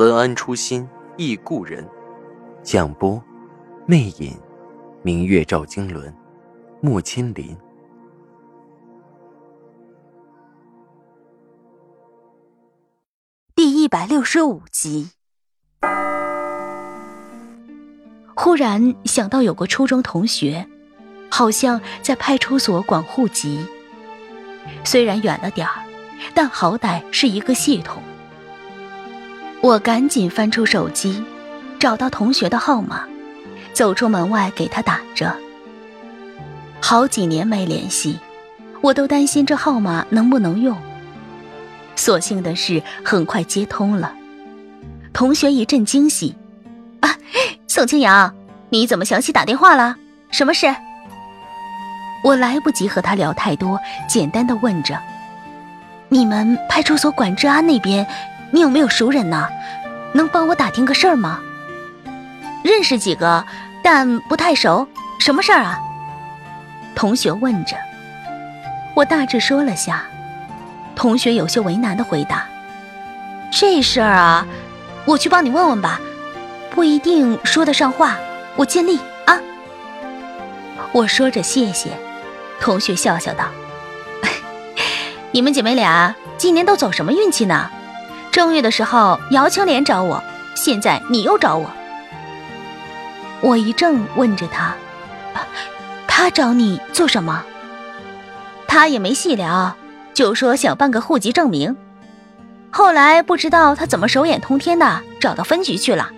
文安初心忆故人，蒋波，魅影，明月照经纶，木千林。第一百六十五集。忽然想到有个初中同学，好像在派出所管户籍，虽然远了点儿，但好歹是一个系统。我赶紧翻出手机，找到同学的号码，走出门外给他打着。好几年没联系，我都担心这号码能不能用。所幸的是，很快接通了。同学一阵惊喜：“啊，宋清扬，你怎么想起打电话了？什么事？”我来不及和他聊太多，简单的问着：“你们派出所管治安那边？”你有没有熟人呢？能帮我打听个事儿吗？认识几个，但不太熟。什么事儿啊？同学问着。我大致说了下。同学有些为难的回答：“这事儿啊，我去帮你问问吧，不一定说得上话。我尽力啊。”我说着谢谢。同学笑笑道：“ 你们姐妹俩今年都走什么运气呢？”正月的时候，姚青莲找我，现在你又找我。我一怔，问着他：“他找你做什么？”他也没细聊，就说想办个户籍证明。后来不知道他怎么手眼通天的，找到分局去了。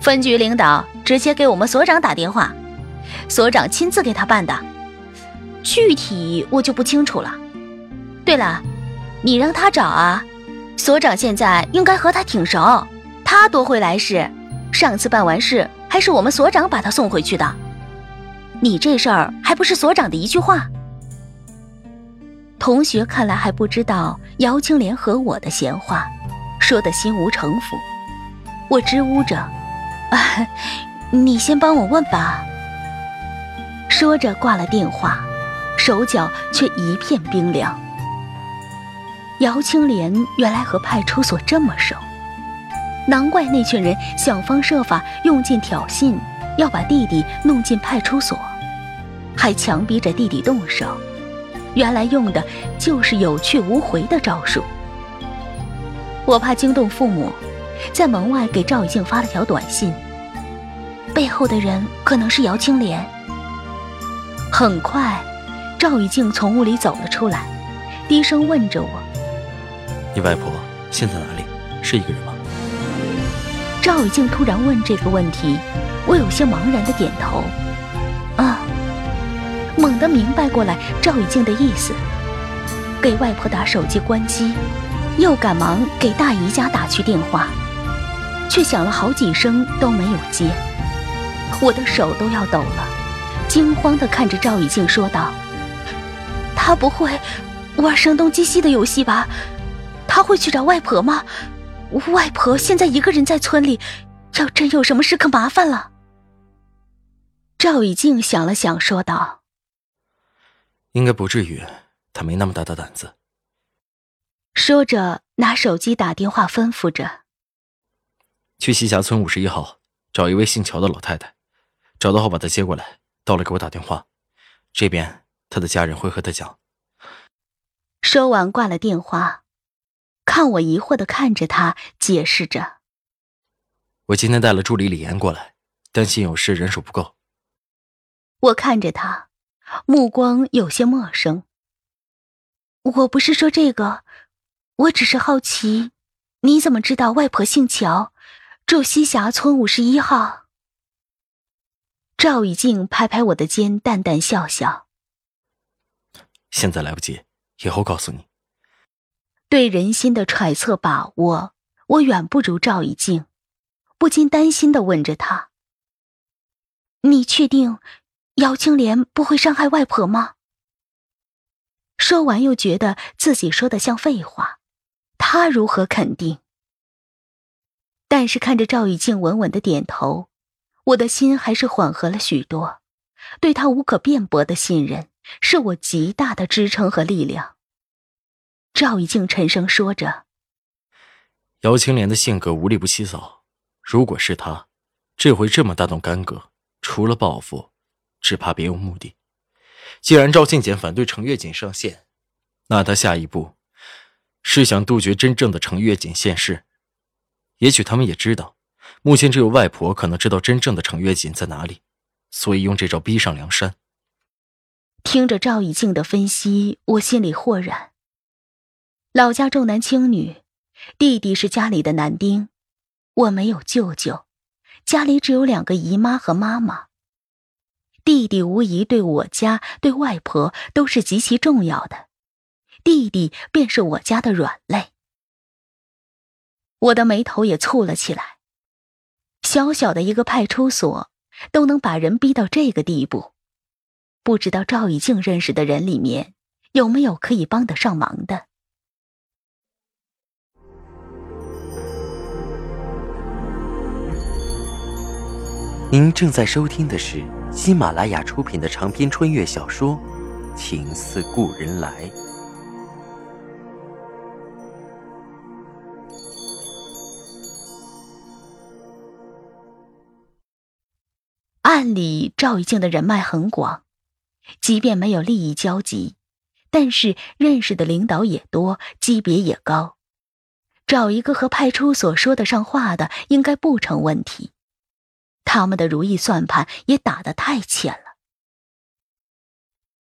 分局领导直接给我们所长打电话，所长亲自给他办的。具体我就不清楚了。对了，你让他找啊。所长现在应该和他挺熟，他多会来事。上次办完事，还是我们所长把他送回去的。你这事儿还不是所长的一句话？同学看来还不知道姚青莲和我的闲话，说的心无城府。我支吾着：“啊，你先帮我问吧。”说着挂了电话，手脚却一片冰凉。姚青莲原来和派出所这么熟，难怪那群人想方设法用尽挑衅，要把弟弟弄进派出所，还强逼着弟弟动手。原来用的就是有去无回的招数。我怕惊动父母，在门外给赵雨静发了条短信，背后的人可能是姚青莲。很快，赵雨静从屋里走了出来，低声问着我。你外婆现在哪里？是一个人吗？赵雨静突然问这个问题，我有些茫然的点头。啊，猛地明白过来赵雨静的意思，给外婆打手机关机，又赶忙给大姨家打去电话，却响了好几声都没有接，我的手都要抖了，惊慌的看着赵雨静说道：“他不会玩声东击西的游戏吧？”他会去找外婆吗？外婆现在一个人在村里，要真有什么事，可麻烦了。赵以静想了想，说道：“应该不至于，他没那么大的胆子。”说着，拿手机打电话，吩咐着：“去西峡村五十一号找一位姓乔的老太太，找到后把她接过来，到了给我打电话，这边她的家人会和她讲。”说完，挂了电话。看我疑惑的看着他，解释着：“我今天带了助理李岩过来，担心有事人手不够。”我看着他，目光有些陌生。我不是说这个，我只是好奇，你怎么知道外婆姓乔，住西峡村五十一号？赵以静拍拍我的肩，淡淡笑笑：“现在来不及，以后告诉你。”对人心的揣测把握，我远不如赵以静，不禁担心的问着他：“你确定姚青莲不会伤害外婆吗？”说完，又觉得自己说的像废话，他如何肯定？但是看着赵以静稳稳的点头，我的心还是缓和了许多。对他无可辩驳的信任，是我极大的支撑和力量。赵以静沉声说着：“姚青莲的性格无利不起早，如果是他，这回这么大动干戈，除了报复，只怕别无目的。既然赵庆简反对程月锦上线，那他下一步是想杜绝真正的程月锦现世。也许他们也知道，目前只有外婆可能知道真正的程月锦在哪里。”所以用这招逼上梁山。听着赵以静的分析，我心里豁然。老家重男轻女，弟弟是家里的男丁，我没有舅舅，家里只有两个姨妈和妈妈。弟弟无疑对我家、对外婆都是极其重要的，弟弟便是我家的软肋。我的眉头也蹙了起来。小小的一个派出所。都能把人逼到这个地步，不知道赵以静认识的人里面有没有可以帮得上忙的。您正在收听的是喜马拉雅出品的长篇穿越小说《情似故人来》。按理赵一静的人脉很广，即便没有利益交集，但是认识的领导也多，级别也高，找一个和派出所说得上话的应该不成问题。他们的如意算盘也打得太浅了。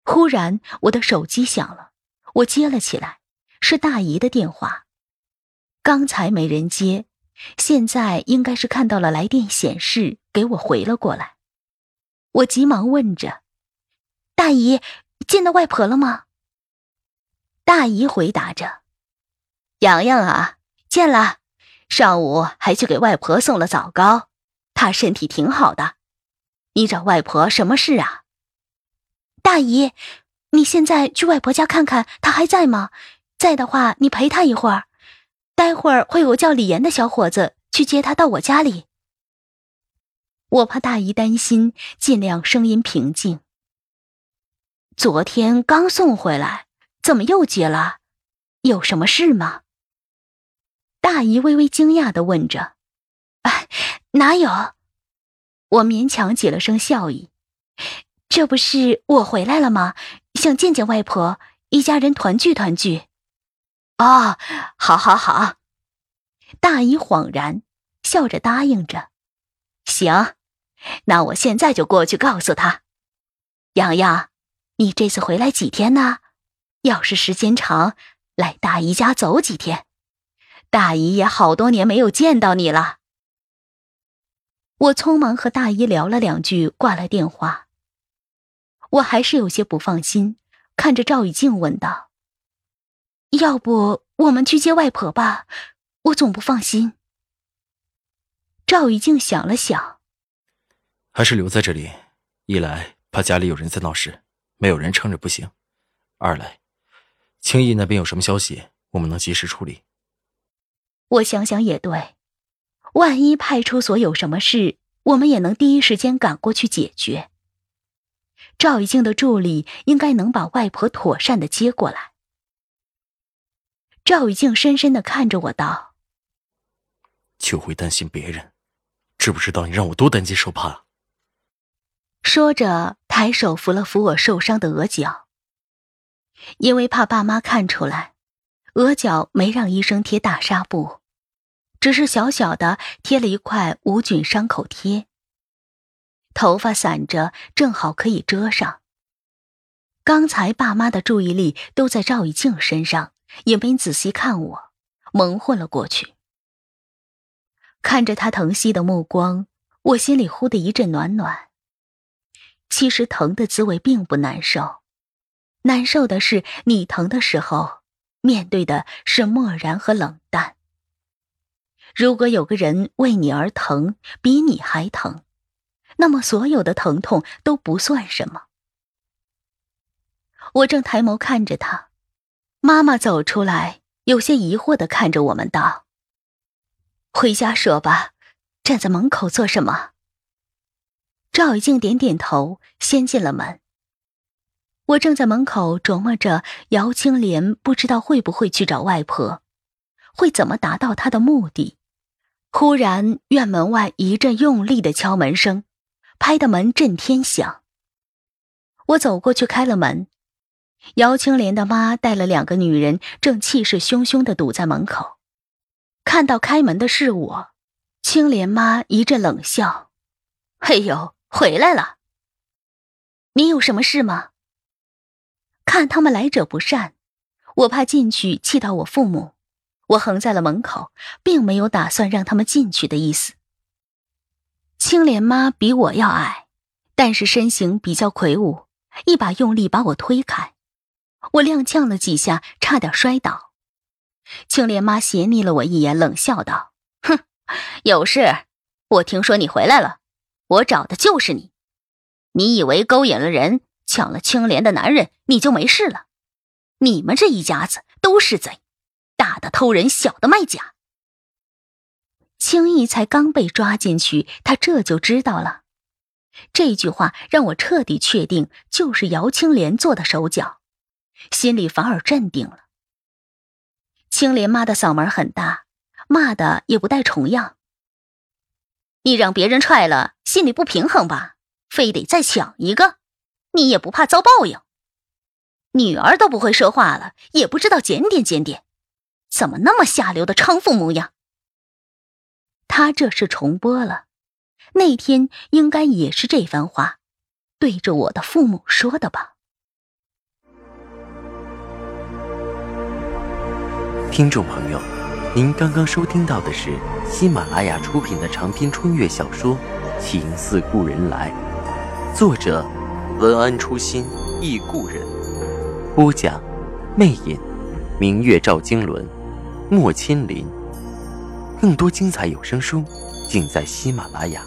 忽然，我的手机响了，我接了起来，是大姨的电话。刚才没人接，现在应该是看到了来电显示，给我回了过来。我急忙问着：“大姨，见到外婆了吗？”大姨回答着：“洋洋啊，见了，上午还去给外婆送了枣糕，她身体挺好的。你找外婆什么事啊？”大姨，你现在去外婆家看看，她还在吗？在的话，你陪她一会儿，待会儿会有叫李岩的小伙子去接她到我家里。我怕大姨担心，尽量声音平静。昨天刚送回来，怎么又接了？有什么事吗？大姨微微惊讶的问着。哪有？我勉强挤了声笑意。这不是我回来了吗？想见见外婆，一家人团聚团聚。哦，好，好，好。大姨恍然笑着答应着。行。那我现在就过去告诉他，洋洋，你这次回来几天呢？要是时间长，来大姨家走几天。大姨也好多年没有见到你了。我匆忙和大姨聊了两句，挂了电话。我还是有些不放心，看着赵雨静问道：“要不我们去接外婆吧？我总不放心。”赵雨静想了想。还是留在这里，一来怕家里有人在闹事，没有人撑着不行；二来，青易那边有什么消息，我们能及时处理。我想想也对，万一派出所有什么事，我们也能第一时间赶过去解决。赵以静的助理应该能把外婆妥善的接过来。赵以静深深的看着我道：“就会担心别人，知不知道你让我多担惊受怕？”说着，抬手扶了扶我受伤的额角。因为怕爸妈看出来，额角没让医生贴大纱布，只是小小的贴了一块无菌伤口贴。头发散着，正好可以遮上。刚才爸妈的注意力都在赵以静身上，也没仔细看我，蒙混了过去。看着他疼惜的目光，我心里忽的一阵暖暖。其实疼的滋味并不难受，难受的是你疼的时候，面对的是漠然和冷淡。如果有个人为你而疼，比你还疼，那么所有的疼痛都不算什么。我正抬眸看着他，妈妈走出来，有些疑惑的看着我们道：“回家说吧，站在门口做什么？”赵以静点点头，先进了门。我正在门口琢磨着，姚青莲不知道会不会去找外婆，会怎么达到她的目的。忽然，院门外一阵用力的敲门声，拍的门震天响。我走过去开了门，姚青莲的妈带了两个女人，正气势汹汹的堵在门口。看到开门的是我，青莲妈一阵冷笑：“哎呦，回来了！你有什么事吗？”看他们来者不善，我怕进去气到我父母。我横在了门口，并没有打算让他们进去的意思。青莲妈比我要矮，但是身形比较魁梧，一把用力把我推开，我踉跄了几下，差点摔倒。青莲妈斜睨了我一眼，冷笑道：“哼，有事？我听说你回来了，我找的就是你。你以为勾引了人，抢了青莲的男人，你就没事了？你们这一家子都是贼！”大的偷人，小的卖假。青易才刚被抓进去，他这就知道了。这句话让我彻底确定，就是姚青莲做的手脚，心里反而镇定了。青莲妈的嗓门很大，骂的也不带重样。你让别人踹了，心里不平衡吧？非得再抢一个，你也不怕遭报应？女儿都不会说话了，也不知道检点检点。怎么那么下流的娼妇模样？他这是重播了，那天应该也是这番话，对着我的父母说的吧？听众朋友，您刚刚收听到的是喜马拉雅出品的长篇穿越小说《情似故人来》，作者文安初心忆故人，播讲魅影，明月照经纶。莫千林，更多精彩有声书，尽在喜马拉雅。